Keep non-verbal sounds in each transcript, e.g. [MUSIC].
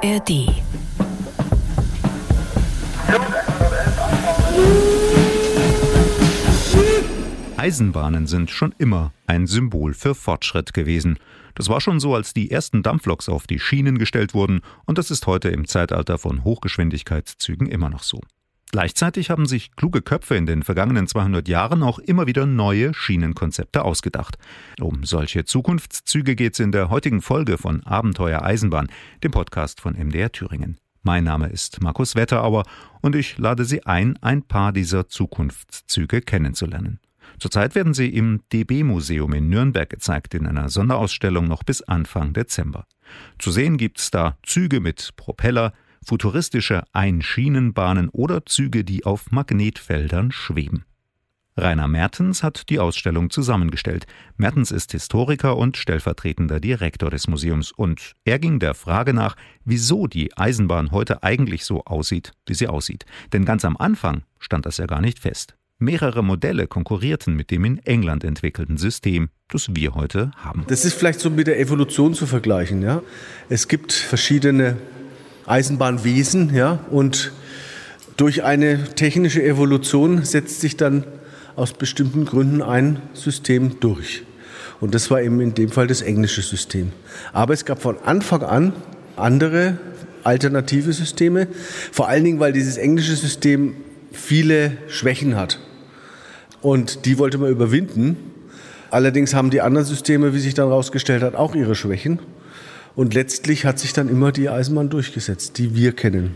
ARD. Eisenbahnen sind schon immer ein Symbol für Fortschritt gewesen. Das war schon so, als die ersten Dampfloks auf die Schienen gestellt wurden, und das ist heute im Zeitalter von Hochgeschwindigkeitszügen immer noch so. Gleichzeitig haben sich kluge Köpfe in den vergangenen 200 Jahren auch immer wieder neue Schienenkonzepte ausgedacht. Um solche Zukunftszüge geht es in der heutigen Folge von Abenteuer Eisenbahn, dem Podcast von MDR Thüringen. Mein Name ist Markus Wetterauer und ich lade Sie ein, ein paar dieser Zukunftszüge kennenzulernen. Zurzeit werden sie im DB-Museum in Nürnberg gezeigt, in einer Sonderausstellung noch bis Anfang Dezember. Zu sehen gibt's da Züge mit Propeller, futuristische Einschienenbahnen oder Züge, die auf Magnetfeldern schweben. Rainer Mertens hat die Ausstellung zusammengestellt. Mertens ist Historiker und stellvertretender Direktor des Museums und er ging der Frage nach, wieso die Eisenbahn heute eigentlich so aussieht, wie sie aussieht. Denn ganz am Anfang stand das ja gar nicht fest. Mehrere Modelle konkurrierten mit dem in England entwickelten System, das wir heute haben. Das ist vielleicht so mit der Evolution zu vergleichen. Ja? Es gibt verschiedene Eisenbahnwesen ja? und durch eine technische Evolution setzt sich dann aus bestimmten Gründen ein System durch. Und das war eben in dem Fall das englische System. Aber es gab von Anfang an andere alternative Systeme, vor allen Dingen, weil dieses englische System viele Schwächen hat. Und die wollte man überwinden. Allerdings haben die anderen Systeme, wie sich dann herausgestellt hat, auch ihre Schwächen. Und letztlich hat sich dann immer die Eisenbahn durchgesetzt, die wir kennen.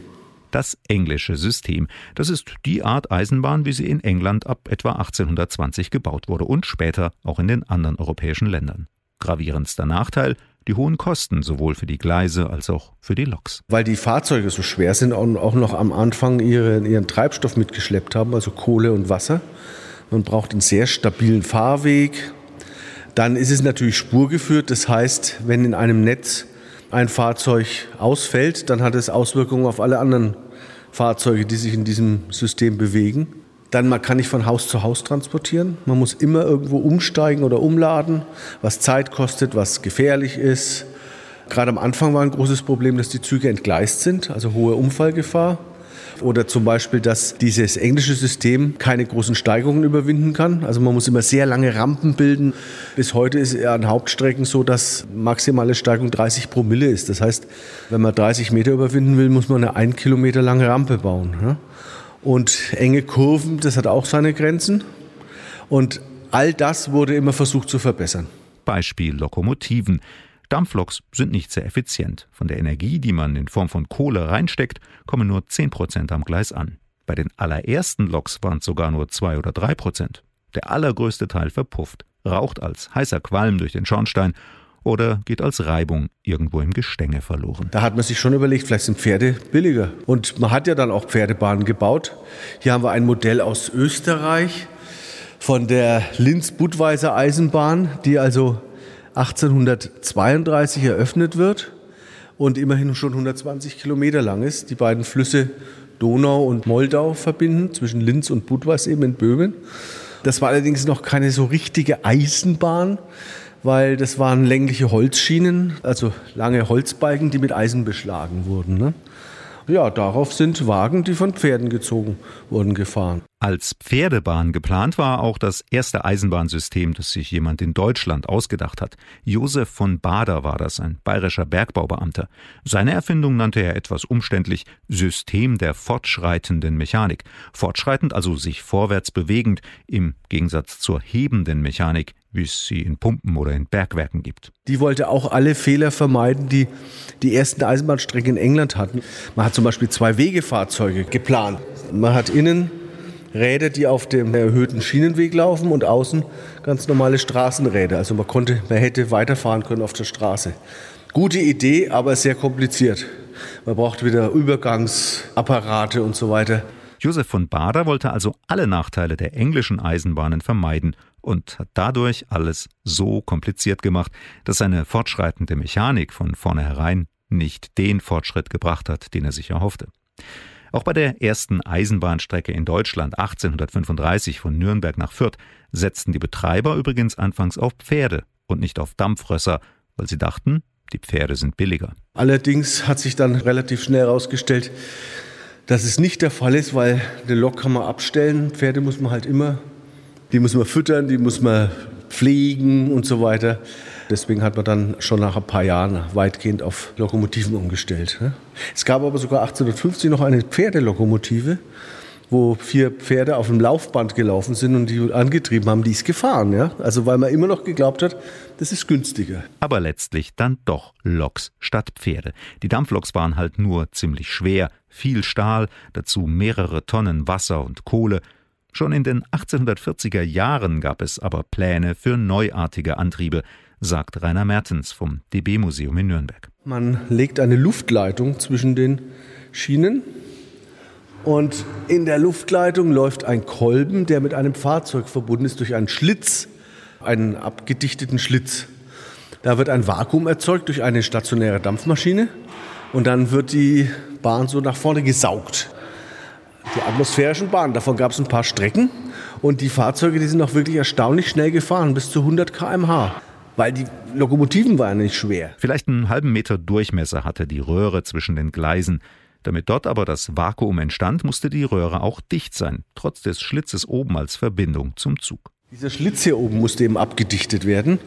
Das englische System. Das ist die Art Eisenbahn, wie sie in England ab etwa 1820 gebaut wurde und später auch in den anderen europäischen Ländern. Gravierendster Nachteil, die hohen Kosten sowohl für die Gleise als auch für die Loks. Weil die Fahrzeuge so schwer sind und auch noch am Anfang ihren, ihren Treibstoff mitgeschleppt haben, also Kohle und Wasser. Man braucht einen sehr stabilen Fahrweg. Dann ist es natürlich spurgeführt. Das heißt, wenn in einem Netz ein Fahrzeug ausfällt, dann hat es Auswirkungen auf alle anderen Fahrzeuge, die sich in diesem System bewegen. Dann man kann nicht von Haus zu Haus transportieren. Man muss immer irgendwo umsteigen oder umladen, was Zeit kostet, was gefährlich ist. Gerade am Anfang war ein großes Problem, dass die Züge entgleist sind, also hohe Unfallgefahr. Oder zum Beispiel, dass dieses englische System keine großen Steigungen überwinden kann. Also man muss immer sehr lange Rampen bilden. Bis heute ist es an Hauptstrecken so, dass maximale Steigung 30 Promille ist. Das heißt, wenn man 30 Meter überwinden will, muss man eine ein Kilometer lange Rampe bauen. Und enge Kurven, das hat auch seine Grenzen. Und all das wurde immer versucht zu verbessern. Beispiel Lokomotiven. Dampfloks sind nicht sehr effizient. Von der Energie, die man in Form von Kohle reinsteckt, kommen nur 10 Prozent am Gleis an. Bei den allerersten Loks waren es sogar nur 2 oder 3 Prozent. Der allergrößte Teil verpufft, raucht als heißer Qualm durch den Schornstein oder geht als Reibung irgendwo im Gestänge verloren. Da hat man sich schon überlegt, vielleicht sind Pferde billiger. Und man hat ja dann auch Pferdebahnen gebaut. Hier haben wir ein Modell aus Österreich von der Linz-Budweiser Eisenbahn, die also 1832 eröffnet wird und immerhin schon 120 Kilometer lang ist. Die beiden Flüsse Donau und Moldau verbinden, zwischen Linz und Budweis eben in Böhmen. Das war allerdings noch keine so richtige Eisenbahn, weil das waren längliche Holzschienen, also lange Holzbalken, die mit Eisen beschlagen wurden. Ne? Ja, darauf sind Wagen, die von Pferden gezogen wurden, gefahren. Als Pferdebahn geplant war auch das erste Eisenbahnsystem, das sich jemand in Deutschland ausgedacht hat. Josef von Bader war das, ein bayerischer Bergbaubeamter. Seine Erfindung nannte er etwas umständlich System der fortschreitenden Mechanik. Fortschreitend, also sich vorwärts bewegend, im Gegensatz zur hebenden Mechanik, wie es sie in Pumpen oder in Bergwerken gibt. Die wollte auch alle Fehler vermeiden, die die ersten Eisenbahnstrecken in England hatten. Man hat zum Beispiel zwei Wegefahrzeuge geplant. Man hat innen Räder, die auf dem erhöhten Schienenweg laufen und außen ganz normale Straßenräder. Also man konnte, man hätte weiterfahren können auf der Straße. Gute Idee, aber sehr kompliziert. Man braucht wieder Übergangsapparate und so weiter. Josef von Bader wollte also alle Nachteile der englischen Eisenbahnen vermeiden und hat dadurch alles so kompliziert gemacht, dass seine fortschreitende Mechanik von vornherein nicht den Fortschritt gebracht hat, den er sich erhoffte. Auch bei der ersten Eisenbahnstrecke in Deutschland 1835 von Nürnberg nach Fürth setzten die Betreiber übrigens anfangs auf Pferde und nicht auf Dampfrösser, weil sie dachten, Die Pferde sind billiger. Allerdings hat sich dann relativ schnell herausgestellt, dass es nicht der Fall ist, weil eine Lok kann man abstellen. Pferde muss man halt immer, die muss man füttern, die muss man pflegen und so weiter. Deswegen hat man dann schon nach ein paar Jahren weitgehend auf Lokomotiven umgestellt. Ne? Es gab aber sogar 1850 noch eine Pferdelokomotive, wo vier Pferde auf dem Laufband gelaufen sind und die angetrieben haben, die ist gefahren. Ja? Also weil man immer noch geglaubt hat, das ist günstiger. Aber letztlich dann doch Loks statt Pferde. Die Dampfloks waren halt nur ziemlich schwer, viel Stahl, dazu mehrere Tonnen Wasser und Kohle. Schon in den 1840er Jahren gab es aber Pläne für neuartige Antriebe, sagt Rainer Mertens vom DB-Museum in Nürnberg. Man legt eine Luftleitung zwischen den Schienen und in der Luftleitung läuft ein Kolben, der mit einem Fahrzeug verbunden ist durch einen Schlitz, einen abgedichteten Schlitz. Da wird ein Vakuum erzeugt durch eine stationäre Dampfmaschine und dann wird die Bahn so nach vorne gesaugt. Die atmosphärischen Bahnen, davon gab es ein paar Strecken und die Fahrzeuge, die sind auch wirklich erstaunlich schnell gefahren, bis zu 100 km/h. Weil die Lokomotiven waren nicht schwer. Vielleicht einen halben Meter Durchmesser hatte die Röhre zwischen den Gleisen. Damit dort aber das Vakuum entstand, musste die Röhre auch dicht sein, trotz des Schlitzes oben als Verbindung zum Zug. Dieser Schlitz hier oben musste eben abgedichtet werden.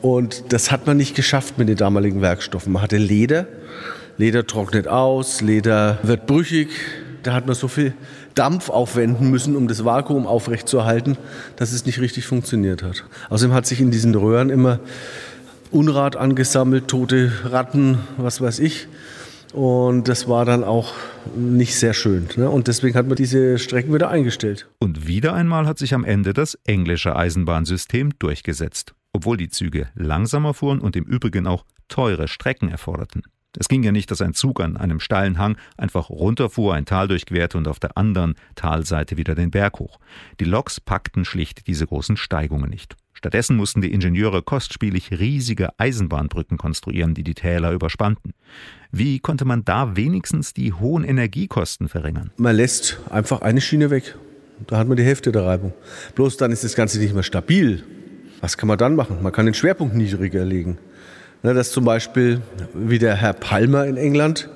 Und das hat man nicht geschafft mit den damaligen Werkstoffen. Man hatte Leder. Leder trocknet aus, Leder wird brüchig. Da hat man so viel Dampf aufwenden müssen, um das Vakuum aufrechtzuerhalten, dass es nicht richtig funktioniert hat. Außerdem hat sich in diesen Röhren immer Unrat angesammelt, tote Ratten, was weiß ich. Und das war dann auch nicht sehr schön. Ne? Und deswegen hat man diese Strecken wieder eingestellt. Und wieder einmal hat sich am Ende das englische Eisenbahnsystem durchgesetzt, obwohl die Züge langsamer fuhren und im Übrigen auch teure Strecken erforderten. Es ging ja nicht, dass ein Zug an einem steilen Hang einfach runterfuhr, ein Tal durchquerte und auf der anderen Talseite wieder den Berg hoch. Die Loks packten schlicht diese großen Steigungen nicht. Stattdessen mussten die Ingenieure kostspielig riesige Eisenbahnbrücken konstruieren, die die Täler überspannten. Wie konnte man da wenigstens die hohen Energiekosten verringern? Man lässt einfach eine Schiene weg. Da hat man die Hälfte der Reibung. Bloß dann ist das Ganze nicht mehr stabil. Was kann man dann machen? Man kann den Schwerpunkt niedriger legen. Das zum Beispiel, wie der Herr Palmer in England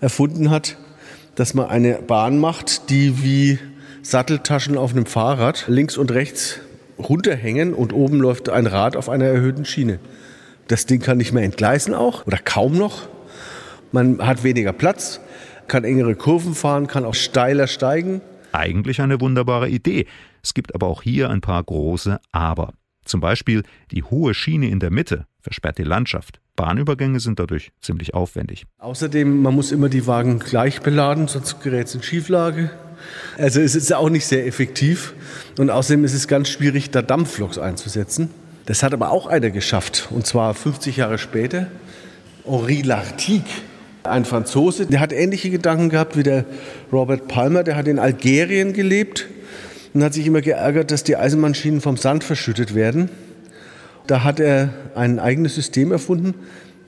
erfunden hat, dass man eine Bahn macht, die wie Satteltaschen auf einem Fahrrad links und rechts runterhängen und oben läuft ein Rad auf einer erhöhten Schiene. Das Ding kann nicht mehr entgleisen auch oder kaum noch. Man hat weniger Platz, kann engere Kurven fahren, kann auch steiler steigen. Eigentlich eine wunderbare Idee. Es gibt aber auch hier ein paar große Aber. Zum Beispiel die hohe Schiene in der Mitte versperrt die Landschaft. Bahnübergänge sind dadurch ziemlich aufwendig. Außerdem, man muss immer die Wagen gleich beladen, sonst gerät es in Schieflage. Also es ist auch nicht sehr effektiv. Und außerdem ist es ganz schwierig, da Dampfloks einzusetzen. Das hat aber auch einer geschafft. Und zwar 50 Jahre später. Henri Lartigue, ein Franzose, der hat ähnliche Gedanken gehabt wie der Robert Palmer. Der hat in Algerien gelebt und hat sich immer geärgert, dass die Eisenbahnschienen vom Sand verschüttet werden. Da hat er ein eigenes System erfunden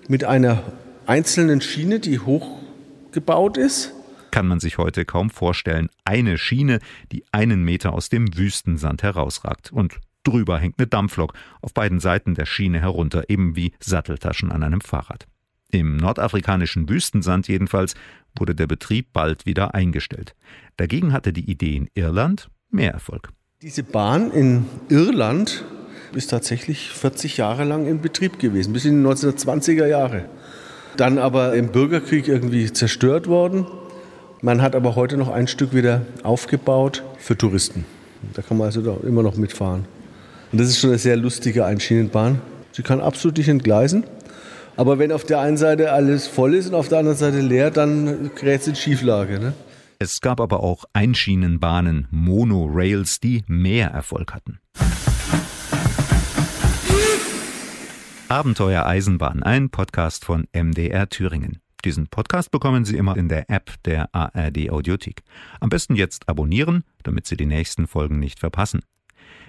mit einer einzelnen Schiene, die hochgebaut ist kann man sich heute kaum vorstellen. Eine Schiene, die einen Meter aus dem Wüstensand herausragt. Und drüber hängt eine Dampflok auf beiden Seiten der Schiene herunter, eben wie Satteltaschen an einem Fahrrad. Im nordafrikanischen Wüstensand jedenfalls wurde der Betrieb bald wieder eingestellt. Dagegen hatte die Idee in Irland mehr Erfolg. Diese Bahn in Irland ist tatsächlich 40 Jahre lang in Betrieb gewesen, bis in die 1920er Jahre. Dann aber im Bürgerkrieg irgendwie zerstört worden man hat aber heute noch ein Stück wieder aufgebaut für Touristen. Da kann man also immer noch mitfahren. Und das ist schon eine sehr lustige Einschienenbahn. Sie kann absolut nicht entgleisen. Aber wenn auf der einen Seite alles voll ist und auf der anderen Seite leer, dann gerät es in Schieflage. Ne? Es gab aber auch Einschienenbahnen, Monorails, die mehr Erfolg hatten. Abenteuer Eisenbahn, ein Podcast von MDR Thüringen. Diesen Podcast bekommen Sie immer in der App der ARD Audiothek. Am besten jetzt abonnieren, damit Sie die nächsten Folgen nicht verpassen.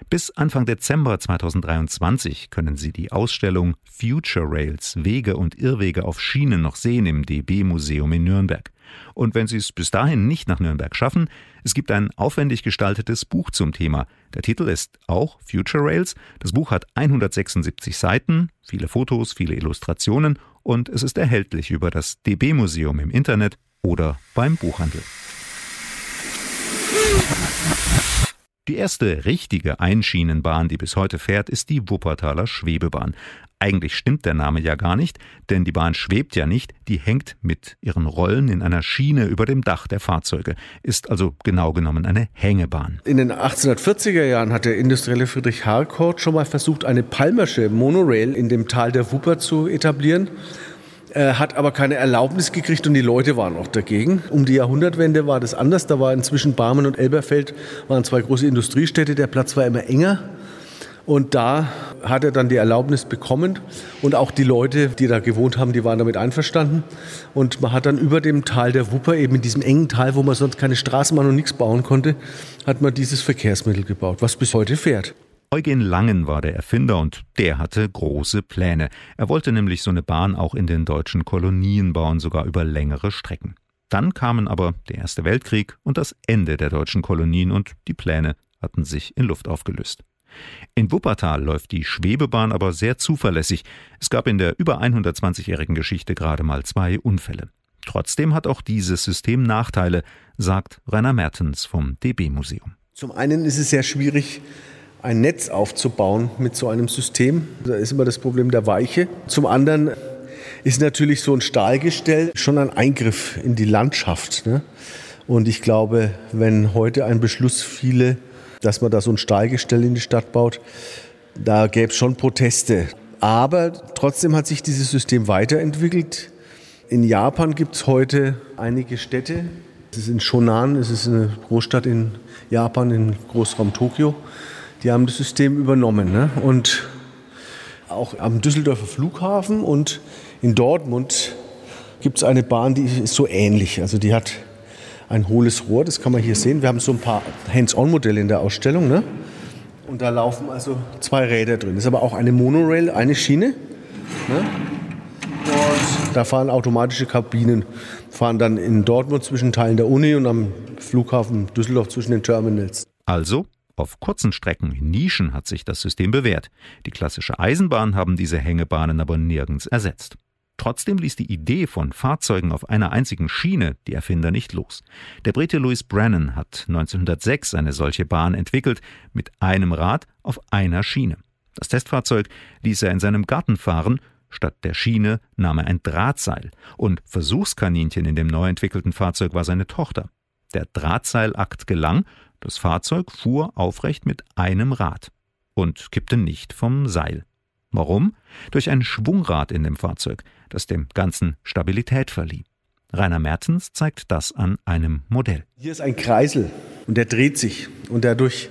Bis Anfang Dezember 2023 können Sie die Ausstellung Future Rails Wege und Irrwege auf Schienen noch sehen im DB Museum in Nürnberg. Und wenn Sie es bis dahin nicht nach Nürnberg schaffen, es gibt ein aufwendig gestaltetes Buch zum Thema. Der Titel ist auch Future Rails. Das Buch hat 176 Seiten, viele Fotos, viele Illustrationen und es ist erhältlich über das DB Museum im Internet oder beim Buchhandel. Die erste richtige Einschienenbahn, die bis heute fährt, ist die Wuppertaler Schwebebahn. Eigentlich stimmt der Name ja gar nicht, denn die Bahn schwebt ja nicht, die hängt mit ihren Rollen in einer Schiene über dem Dach der Fahrzeuge, ist also genau genommen eine Hängebahn. In den 1840er Jahren hat der industrielle Friedrich Harcourt schon mal versucht, eine Palmersche Monorail in dem Tal der Wupper zu etablieren hat aber keine Erlaubnis gekriegt und die Leute waren auch dagegen. Um die Jahrhundertwende war das anders. Da war inzwischen Barmen und Elberfeld waren zwei große Industriestädte. Der Platz war immer enger. Und da hat er dann die Erlaubnis bekommen. Und auch die Leute, die da gewohnt haben, die waren damit einverstanden. Und man hat dann über dem Tal der Wupper, eben in diesem engen Tal, wo man sonst keine Straßenbahn und nichts bauen konnte, hat man dieses Verkehrsmittel gebaut, was bis heute fährt. Eugen Langen war der Erfinder und der hatte große Pläne. Er wollte nämlich so eine Bahn auch in den deutschen Kolonien bauen, sogar über längere Strecken. Dann kamen aber der Erste Weltkrieg und das Ende der deutschen Kolonien und die Pläne hatten sich in Luft aufgelöst. In Wuppertal läuft die Schwebebahn aber sehr zuverlässig. Es gab in der über 120-jährigen Geschichte gerade mal zwei Unfälle. Trotzdem hat auch dieses System Nachteile, sagt Rainer Mertens vom DB Museum. Zum einen ist es sehr schwierig, ein Netz aufzubauen mit so einem System. Da ist immer das Problem der Weiche. Zum anderen ist natürlich so ein Stahlgestell schon ein Eingriff in die Landschaft. Ne? Und ich glaube, wenn heute ein Beschluss fiele, dass man da so ein Stahlgestell in die Stadt baut, da gäbe es schon Proteste. Aber trotzdem hat sich dieses System weiterentwickelt. In Japan gibt es heute einige Städte. Es ist in Shonan, es ist eine Großstadt in Japan, in Großraum Tokio. Die haben das System übernommen. Ne? Und auch am Düsseldorfer Flughafen und in Dortmund gibt es eine Bahn, die ist so ähnlich. Also die hat ein hohles Rohr, das kann man hier sehen. Wir haben so ein paar Hands-on-Modelle in der Ausstellung. Ne? Und da laufen also zwei Räder drin. Das ist aber auch eine Monorail, eine Schiene. Ne? Und da fahren automatische Kabinen, fahren dann in Dortmund zwischen Teilen der Uni und am Flughafen Düsseldorf zwischen den Terminals. Also auf kurzen Strecken, in Nischen, hat sich das System bewährt. Die klassische Eisenbahn haben diese Hängebahnen aber nirgends ersetzt. Trotzdem ließ die Idee von Fahrzeugen auf einer einzigen Schiene die Erfinder nicht los. Der Brite Louis Brennan hat 1906 eine solche Bahn entwickelt, mit einem Rad auf einer Schiene. Das Testfahrzeug ließ er in seinem Garten fahren, statt der Schiene nahm er ein Drahtseil, und Versuchskaninchen in dem neu entwickelten Fahrzeug war seine Tochter. Der Drahtseilakt gelang, das Fahrzeug fuhr aufrecht mit einem Rad und kippte nicht vom Seil. Warum? Durch ein Schwungrad in dem Fahrzeug, das dem Ganzen Stabilität verlieh. Rainer Mertens zeigt das an einem Modell. Hier ist ein Kreisel und der dreht sich und dadurch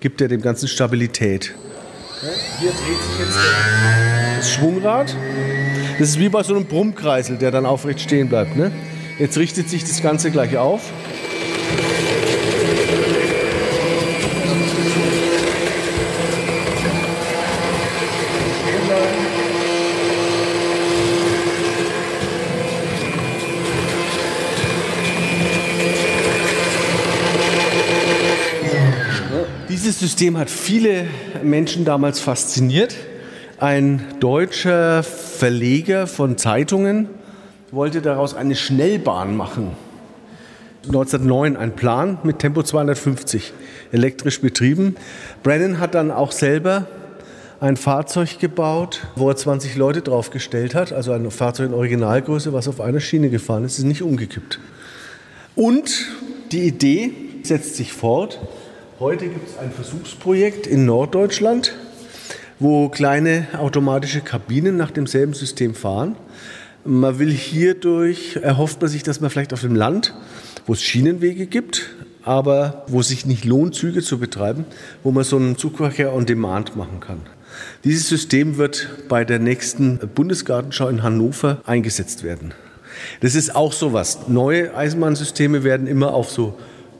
gibt er dem Ganzen Stabilität. Hier dreht sich jetzt das Schwungrad. Das ist wie bei so einem Brummkreisel, der dann aufrecht stehen bleibt. Ne? Jetzt richtet sich das Ganze gleich auf. Dieses System hat viele Menschen damals fasziniert. Ein deutscher Verleger von Zeitungen wollte daraus eine Schnellbahn machen. 1909 ein Plan mit Tempo 250, elektrisch betrieben. Brennan hat dann auch selber ein Fahrzeug gebaut, wo er 20 Leute draufgestellt hat, also ein Fahrzeug in Originalgröße, was auf einer Schiene gefahren ist, ist nicht umgekippt. Und die Idee setzt sich fort. Heute gibt es ein Versuchsprojekt in Norddeutschland, wo kleine automatische Kabinen nach demselben System fahren. Man will hierdurch, erhofft man sich, dass man vielleicht auf dem Land, wo es Schienenwege gibt, aber wo es sich nicht lohnt, Züge zu betreiben, wo man so einen Zugverkehr on Demand machen kann. Dieses System wird bei der nächsten Bundesgartenschau in Hannover eingesetzt werden. Das ist auch so was. Neue Eisenbahnsysteme werden immer auf so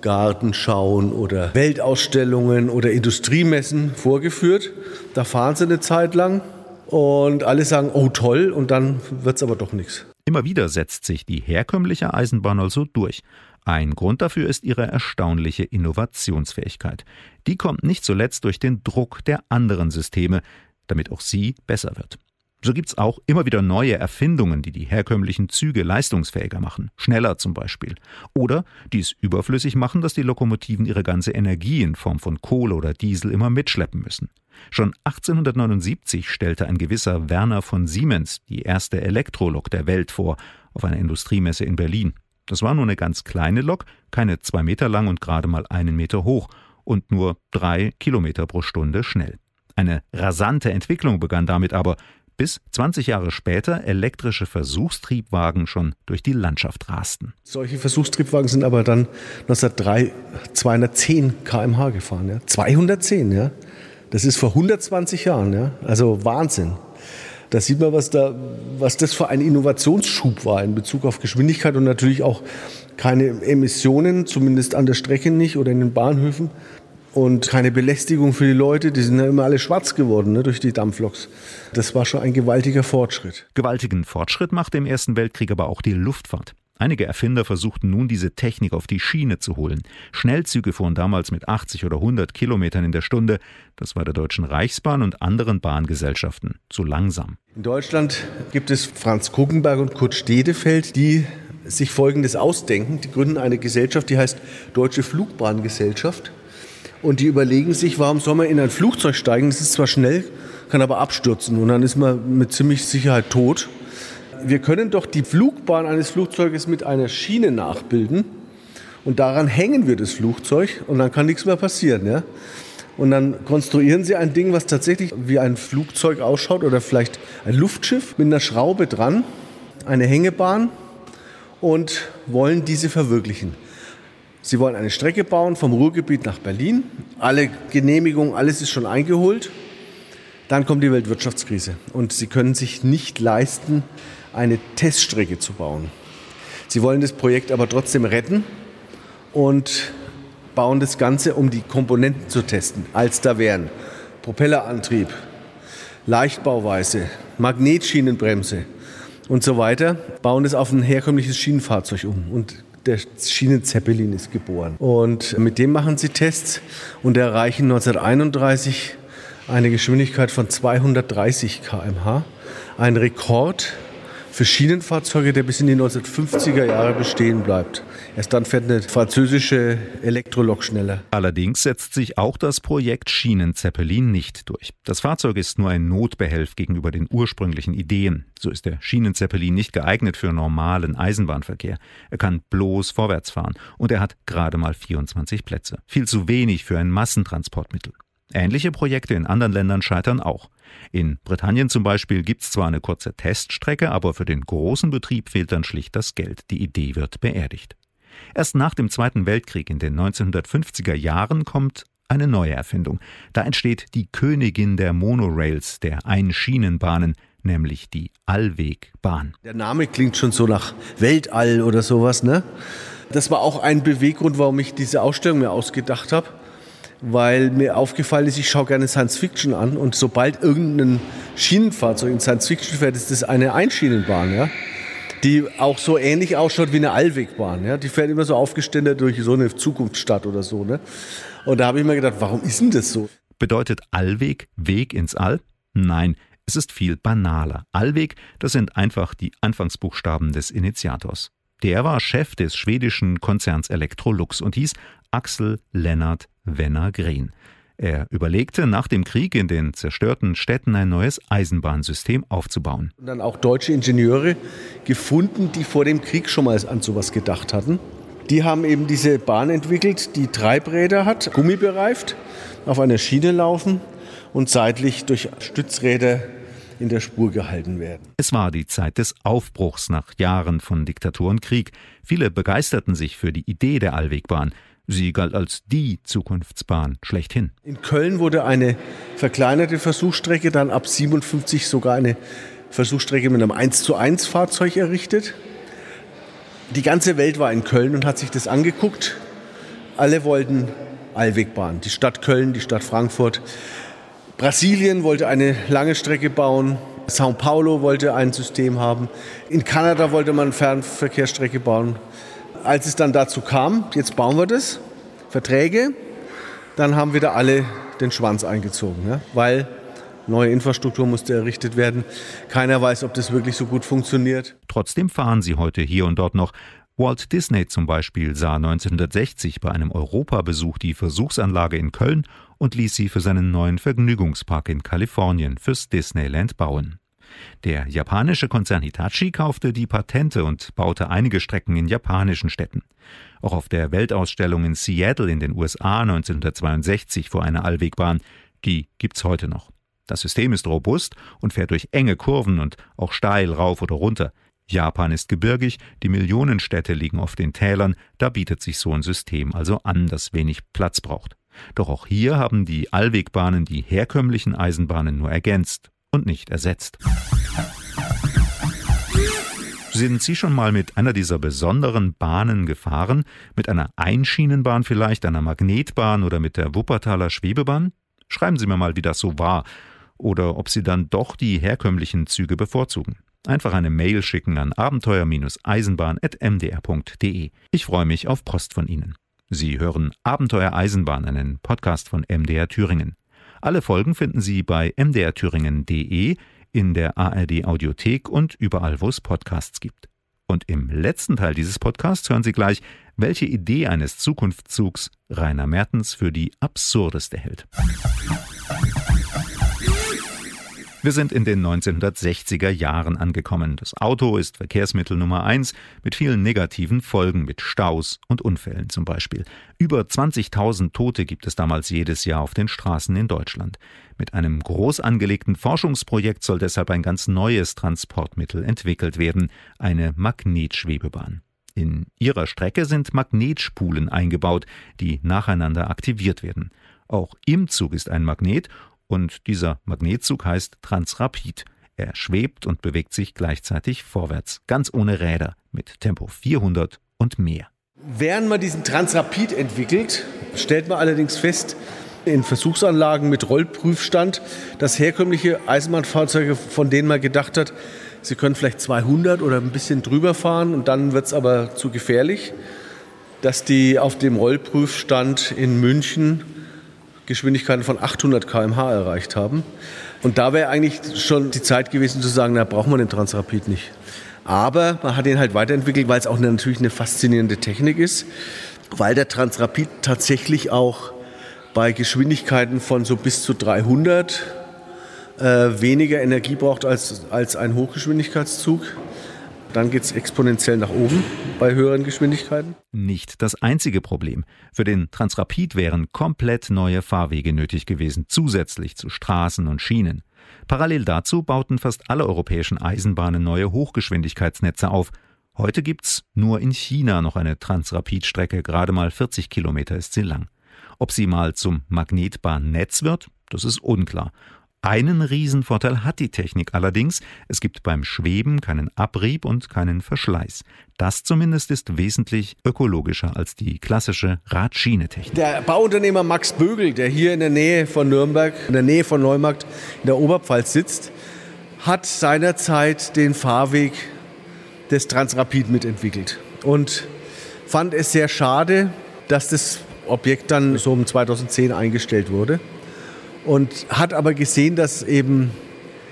Gartenschauen oder Weltausstellungen oder Industriemessen vorgeführt. Da fahren sie eine Zeit lang und alle sagen, oh toll, und dann wird es aber doch nichts. Immer wieder setzt sich die herkömmliche Eisenbahn also durch. Ein Grund dafür ist ihre erstaunliche Innovationsfähigkeit. Die kommt nicht zuletzt durch den Druck der anderen Systeme, damit auch sie besser wird. So gibt es auch immer wieder neue Erfindungen, die die herkömmlichen Züge leistungsfähiger machen, schneller zum Beispiel. Oder die es überflüssig machen, dass die Lokomotiven ihre ganze Energie in Form von Kohle oder Diesel immer mitschleppen müssen. Schon 1879 stellte ein gewisser Werner von Siemens die erste Elektrolok der Welt vor, auf einer Industriemesse in Berlin. Das war nur eine ganz kleine Lok, keine zwei Meter lang und gerade mal einen Meter hoch und nur drei Kilometer pro Stunde schnell. Eine rasante Entwicklung begann damit aber, bis 20 Jahre später elektrische Versuchstriebwagen schon durch die Landschaft rasten. Solche Versuchstriebwagen sind aber dann 1903 210 km/h gefahren. Ja? 210, ja. Das ist vor 120 Jahren, ja. Also Wahnsinn. Da sieht man, was, da, was das für ein Innovationsschub war in Bezug auf Geschwindigkeit und natürlich auch keine Emissionen, zumindest an der Strecke nicht oder in den Bahnhöfen und keine Belästigung für die Leute. Die sind ja immer alle schwarz geworden ne, durch die Dampfloks. Das war schon ein gewaltiger Fortschritt. Gewaltigen Fortschritt machte im Ersten Weltkrieg aber auch die Luftfahrt. Einige Erfinder versuchten nun, diese Technik auf die Schiene zu holen. Schnellzüge fuhren damals mit 80 oder 100 Kilometern in der Stunde. Das war der Deutschen Reichsbahn und anderen Bahngesellschaften zu langsam. In Deutschland gibt es Franz Kuckenberg und Kurt Stedefeld, die sich Folgendes ausdenken. Die gründen eine Gesellschaft, die heißt Deutsche Flugbahngesellschaft. Und die überlegen sich, warum soll man in ein Flugzeug steigen? Das ist zwar schnell, kann aber abstürzen und dann ist man mit ziemlich Sicherheit tot. Wir können doch die Flugbahn eines Flugzeuges mit einer Schiene nachbilden und daran hängen wir das Flugzeug und dann kann nichts mehr passieren. Ja? Und dann konstruieren sie ein Ding, was tatsächlich wie ein Flugzeug ausschaut oder vielleicht ein Luftschiff mit einer Schraube dran, eine Hängebahn und wollen diese verwirklichen. Sie wollen eine Strecke bauen vom Ruhrgebiet nach Berlin. Alle Genehmigungen, alles ist schon eingeholt. Dann kommt die Weltwirtschaftskrise und sie können sich nicht leisten, eine Teststrecke zu bauen. Sie wollen das Projekt aber trotzdem retten und bauen das Ganze, um die Komponenten zu testen, als da wären Propellerantrieb, Leichtbauweise, Magnetschienenbremse und so weiter, bauen es auf ein herkömmliches Schienenfahrzeug um. Und der Schienenzeppelin ist geboren. Und mit dem machen sie Tests und erreichen 1931 eine Geschwindigkeit von 230 km/h. Ein Rekord für Schienenfahrzeuge, der bis in die 1950er Jahre bestehen bleibt. Erst dann fährt eine französische Elektrolok schneller. Allerdings setzt sich auch das Projekt Schienenzeppelin nicht durch. Das Fahrzeug ist nur ein Notbehelf gegenüber den ursprünglichen Ideen. So ist der Schienenzeppelin nicht geeignet für normalen Eisenbahnverkehr. Er kann bloß vorwärts fahren und er hat gerade mal 24 Plätze. Viel zu wenig für ein Massentransportmittel. Ähnliche Projekte in anderen Ländern scheitern auch. In Britannien zum Beispiel gibt es zwar eine kurze Teststrecke, aber für den großen Betrieb fehlt dann schlicht das Geld. Die Idee wird beerdigt. Erst nach dem Zweiten Weltkrieg in den 1950er Jahren kommt eine neue Erfindung. Da entsteht die Königin der Monorails, der Einschienenbahnen, nämlich die Allwegbahn. Der Name klingt schon so nach Weltall oder sowas, ne? Das war auch ein Beweggrund, warum ich diese Ausstellung mir ausgedacht habe weil mir aufgefallen ist, ich schaue gerne Science Fiction an und sobald irgendein Schienenfahrzeug in Science Fiction fährt, ist das eine Einschienenbahn, ja, die auch so ähnlich ausschaut wie eine Allwegbahn. Ja. Die fährt immer so aufgeständert durch so eine Zukunftsstadt oder so. Ne. Und da habe ich mir gedacht, warum ist denn das so? Bedeutet Allweg Weg ins All? Nein, es ist viel banaler. Allweg, das sind einfach die Anfangsbuchstaben des Initiators. Der war Chef des schwedischen Konzerns Electrolux und hieß Axel Lennart Wenner Green. Er überlegte, nach dem Krieg in den zerstörten Städten ein neues Eisenbahnsystem aufzubauen. Und dann auch deutsche Ingenieure gefunden, die vor dem Krieg schon mal an sowas gedacht hatten. Die haben eben diese Bahn entwickelt, die Treibräder hat, gummibereift, auf einer Schiene laufen und seitlich durch Stützräder in der Spur gehalten werden. Es war die Zeit des Aufbruchs nach Jahren von Diktatur und Krieg. Viele begeisterten sich für die Idee der Allwegbahn. Sie galt als die Zukunftsbahn schlechthin. In Köln wurde eine verkleinerte Versuchsstrecke, dann ab 57 sogar eine Versuchsstrecke mit einem 1 zu 1 Fahrzeug errichtet. Die ganze Welt war in Köln und hat sich das angeguckt. Alle wollten Allwegbahn. Die Stadt Köln, die Stadt Frankfurt. Brasilien wollte eine lange Strecke bauen. Sao Paulo wollte ein System haben. In Kanada wollte man Fernverkehrsstrecke bauen als es dann dazu kam, jetzt bauen wir das, Verträge, dann haben wieder alle den Schwanz eingezogen, ja? weil Neue Infrastruktur musste errichtet werden. Keiner weiß, ob das wirklich so gut funktioniert. Trotzdem fahren sie heute hier und dort noch. Walt Disney zum Beispiel sah 1960 bei einem Europabesuch die Versuchsanlage in Köln und ließ sie für seinen neuen Vergnügungspark in Kalifornien fürs Disneyland bauen. Der japanische Konzern Hitachi kaufte die Patente und baute einige Strecken in japanischen Städten. Auch auf der Weltausstellung in Seattle in den USA 1962 vor einer Allwegbahn, die gibt's heute noch. Das System ist robust und fährt durch enge Kurven und auch steil rauf oder runter. Japan ist gebirgig, die Millionenstädte liegen oft in Tälern, da bietet sich so ein System also an, das wenig Platz braucht. Doch auch hier haben die Allwegbahnen die herkömmlichen Eisenbahnen nur ergänzt und nicht ersetzt. Sind Sie schon mal mit einer dieser besonderen Bahnen gefahren? Mit einer Einschienenbahn vielleicht, einer Magnetbahn oder mit der Wuppertaler Schwebebahn? Schreiben Sie mir mal, wie das so war. Oder ob Sie dann doch die herkömmlichen Züge bevorzugen. Einfach eine Mail schicken an abenteuer-eisenbahn.mdr.de. Ich freue mich auf Post von Ihnen. Sie hören Abenteuer Eisenbahn, einen Podcast von MDR Thüringen. Alle Folgen finden Sie bei mdrthüringen.de, in der ARD Audiothek und überall, wo es Podcasts gibt. Und im letzten Teil dieses Podcasts hören Sie gleich, welche Idee eines Zukunftszugs Rainer Mertens für die absurdeste hält. Wir sind in den 1960er Jahren angekommen. Das Auto ist Verkehrsmittel Nummer eins mit vielen negativen Folgen, mit Staus und Unfällen zum Beispiel. Über 20.000 Tote gibt es damals jedes Jahr auf den Straßen in Deutschland. Mit einem groß angelegten Forschungsprojekt soll deshalb ein ganz neues Transportmittel entwickelt werden, eine Magnetschwebebahn. In ihrer Strecke sind Magnetspulen eingebaut, die nacheinander aktiviert werden. Auch im Zug ist ein Magnet und dieser Magnetzug heißt Transrapid. Er schwebt und bewegt sich gleichzeitig vorwärts, ganz ohne Räder, mit Tempo 400 und mehr. Während man diesen Transrapid entwickelt, stellt man allerdings fest, in Versuchsanlagen mit Rollprüfstand, dass herkömmliche Eisenbahnfahrzeuge, von denen man gedacht hat, sie können vielleicht 200 oder ein bisschen drüber fahren und dann wird es aber zu gefährlich, dass die auf dem Rollprüfstand in München Geschwindigkeiten von 800 km/h erreicht haben. Und da wäre eigentlich schon die Zeit gewesen zu sagen, da braucht man den Transrapid nicht. Aber man hat ihn halt weiterentwickelt, weil es auch natürlich eine faszinierende Technik ist, weil der Transrapid tatsächlich auch bei Geschwindigkeiten von so bis zu 300 äh, weniger Energie braucht als, als ein Hochgeschwindigkeitszug. Dann geht es exponentiell nach oben bei höheren Geschwindigkeiten. Nicht das einzige Problem. Für den Transrapid wären komplett neue Fahrwege nötig gewesen, zusätzlich zu Straßen und Schienen. Parallel dazu bauten fast alle europäischen Eisenbahnen neue Hochgeschwindigkeitsnetze auf. Heute gibt's nur in China noch eine Transrapid-Strecke, gerade mal 40 Kilometer ist sie lang. Ob sie mal zum Magnetbahnnetz wird, das ist unklar. Einen Riesenvorteil hat die Technik allerdings, es gibt beim Schweben keinen Abrieb und keinen Verschleiß. Das zumindest ist wesentlich ökologischer als die klassische Radschienetechnik. Der Bauunternehmer Max Bögel, der hier in der Nähe von Nürnberg, in der Nähe von Neumarkt in der Oberpfalz sitzt, hat seinerzeit den Fahrweg des Transrapid mitentwickelt und fand es sehr schade, dass das Objekt dann so um 2010 eingestellt wurde und hat aber gesehen, dass eben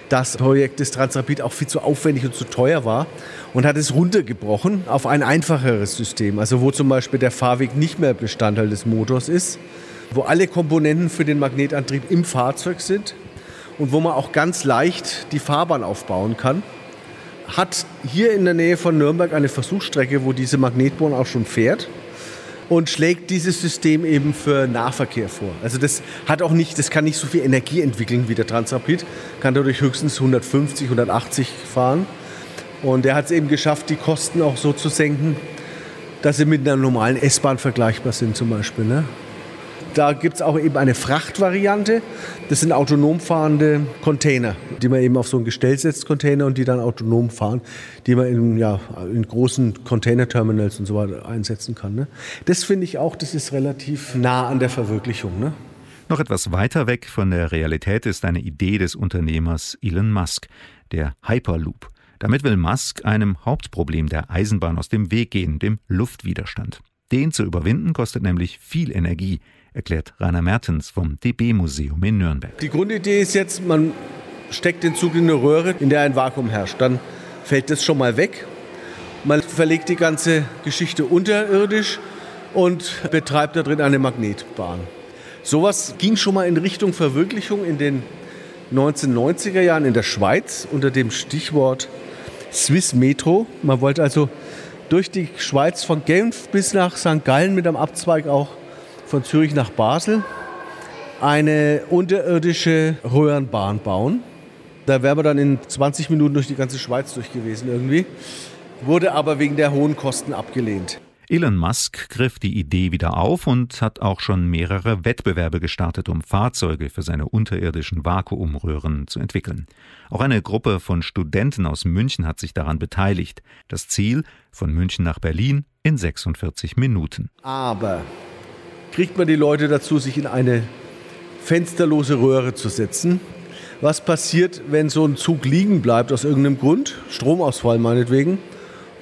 das Projekt des Transrapid auch viel zu aufwendig und zu teuer war und hat es runtergebrochen auf ein einfacheres System, also wo zum Beispiel der Fahrweg nicht mehr Bestandteil des Motors ist, wo alle Komponenten für den Magnetantrieb im Fahrzeug sind und wo man auch ganz leicht die Fahrbahn aufbauen kann. Hat hier in der Nähe von Nürnberg eine Versuchsstrecke, wo diese Magnetbahn auch schon fährt und schlägt dieses System eben für Nahverkehr vor. Also das hat auch nicht, das kann nicht so viel Energie entwickeln wie der Transrapid, kann dadurch höchstens 150, 180 fahren. Und er hat es eben geschafft, die Kosten auch so zu senken, dass sie mit einer normalen S-Bahn vergleichbar sind zum Beispiel. Ne? Da gibt es auch eben eine Frachtvariante. Das sind autonom fahrende Container, die man eben auf so ein Gestell setzt, Container, und die dann autonom fahren, die man in, ja, in großen Containerterminals und so weiter einsetzen kann. Ne? Das finde ich auch, das ist relativ nah an der Verwirklichung. Ne? Noch etwas weiter weg von der Realität ist eine Idee des Unternehmers Elon Musk, der Hyperloop. Damit will Musk einem Hauptproblem der Eisenbahn aus dem Weg gehen, dem Luftwiderstand. Den zu überwinden kostet nämlich viel Energie. Erklärt Rainer Mertens vom DB-Museum in Nürnberg. Die Grundidee ist jetzt, man steckt den Zug in eine Röhre, in der ein Vakuum herrscht. Dann fällt das schon mal weg. Man verlegt die ganze Geschichte unterirdisch und betreibt da drin eine Magnetbahn. Sowas ging schon mal in Richtung Verwirklichung in den 1990er Jahren in der Schweiz unter dem Stichwort Swiss Metro. Man wollte also durch die Schweiz von Genf bis nach St. Gallen mit einem Abzweig auch von Zürich nach Basel eine unterirdische Röhrenbahn bauen. Da wäre man dann in 20 Minuten durch die ganze Schweiz durch gewesen irgendwie. Wurde aber wegen der hohen Kosten abgelehnt. Elon Musk griff die Idee wieder auf und hat auch schon mehrere Wettbewerbe gestartet, um Fahrzeuge für seine unterirdischen Vakuumröhren zu entwickeln. Auch eine Gruppe von Studenten aus München hat sich daran beteiligt. Das Ziel von München nach Berlin in 46 Minuten. Aber kriegt man die Leute dazu, sich in eine fensterlose Röhre zu setzen? Was passiert, wenn so ein Zug liegen bleibt aus irgendeinem Grund? Stromausfall meinetwegen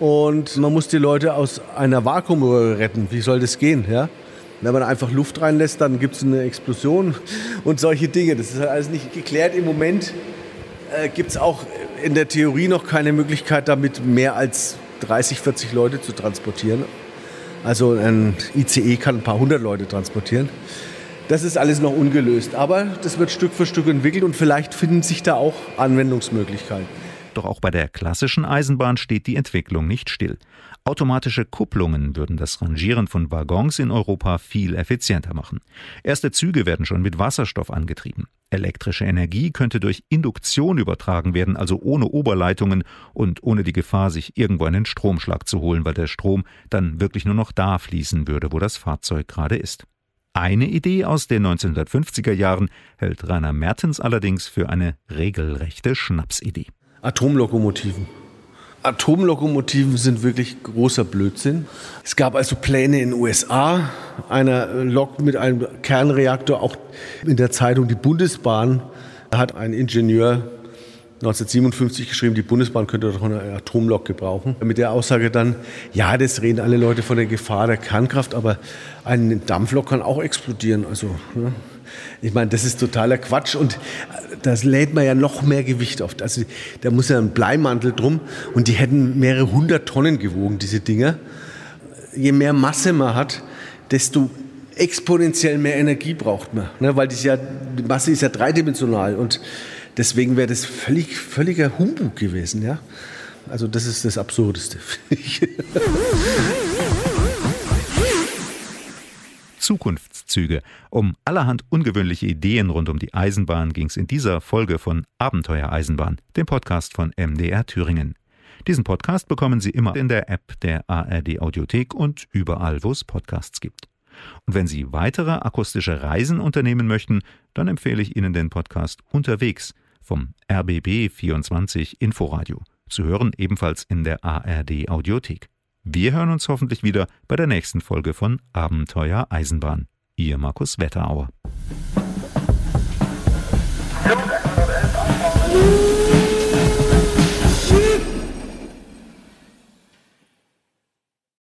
und man muss die Leute aus einer Vakuumröhre retten. Wie soll das gehen? Ja? Wenn man einfach Luft reinlässt, dann gibt es eine Explosion [LAUGHS] und solche Dinge. Das ist halt alles nicht geklärt. Im Moment äh, gibt es auch in der Theorie noch keine Möglichkeit, damit mehr als 30, 40 Leute zu transportieren. Also ein ICE kann ein paar hundert Leute transportieren. Das ist alles noch ungelöst. Aber das wird Stück für Stück entwickelt und vielleicht finden sich da auch Anwendungsmöglichkeiten. Doch auch bei der klassischen Eisenbahn steht die Entwicklung nicht still. Automatische Kupplungen würden das Rangieren von Waggons in Europa viel effizienter machen. Erste Züge werden schon mit Wasserstoff angetrieben. Elektrische Energie könnte durch Induktion übertragen werden, also ohne Oberleitungen und ohne die Gefahr, sich irgendwo einen Stromschlag zu holen, weil der Strom dann wirklich nur noch da fließen würde, wo das Fahrzeug gerade ist. Eine Idee aus den 1950er Jahren hält Rainer Mertens allerdings für eine regelrechte Schnapsidee. Atomlokomotiven. Atomlokomotiven sind wirklich großer Blödsinn. Es gab also Pläne in den USA, einer Lok mit einem Kernreaktor, auch in der Zeitung Die Bundesbahn hat ein Ingenieur 1957 geschrieben, die Bundesbahn könnte doch eine Atomlok gebrauchen. Mit der Aussage dann, ja, das reden alle Leute von der Gefahr der Kernkraft, aber ein Dampflok kann auch explodieren. Also, ne? Ich meine, das ist totaler Quatsch und das lädt man ja noch mehr Gewicht auf. Also da muss ja ein Bleimantel drum und die hätten mehrere hundert Tonnen gewogen, diese Dinger. Je mehr Masse man hat, desto exponentiell mehr Energie braucht man, ne? weil ja, die Masse ist ja dreidimensional und deswegen wäre das völlig, völliger Humbug gewesen. Ja? Also das ist das Absurdeste. [LAUGHS] Zukunftszüge. Um allerhand ungewöhnliche Ideen rund um die Eisenbahn ging es in dieser Folge von Abenteuer Eisenbahn, dem Podcast von MDR Thüringen. Diesen Podcast bekommen Sie immer in der App der ARD Audiothek und überall, wo es Podcasts gibt. Und wenn Sie weitere akustische Reisen unternehmen möchten, dann empfehle ich Ihnen den Podcast Unterwegs vom RBB 24 Inforadio. Zu hören ebenfalls in der ARD Audiothek. Wir hören uns hoffentlich wieder bei der nächsten Folge von Abenteuer Eisenbahn. Ihr Markus Wetterauer.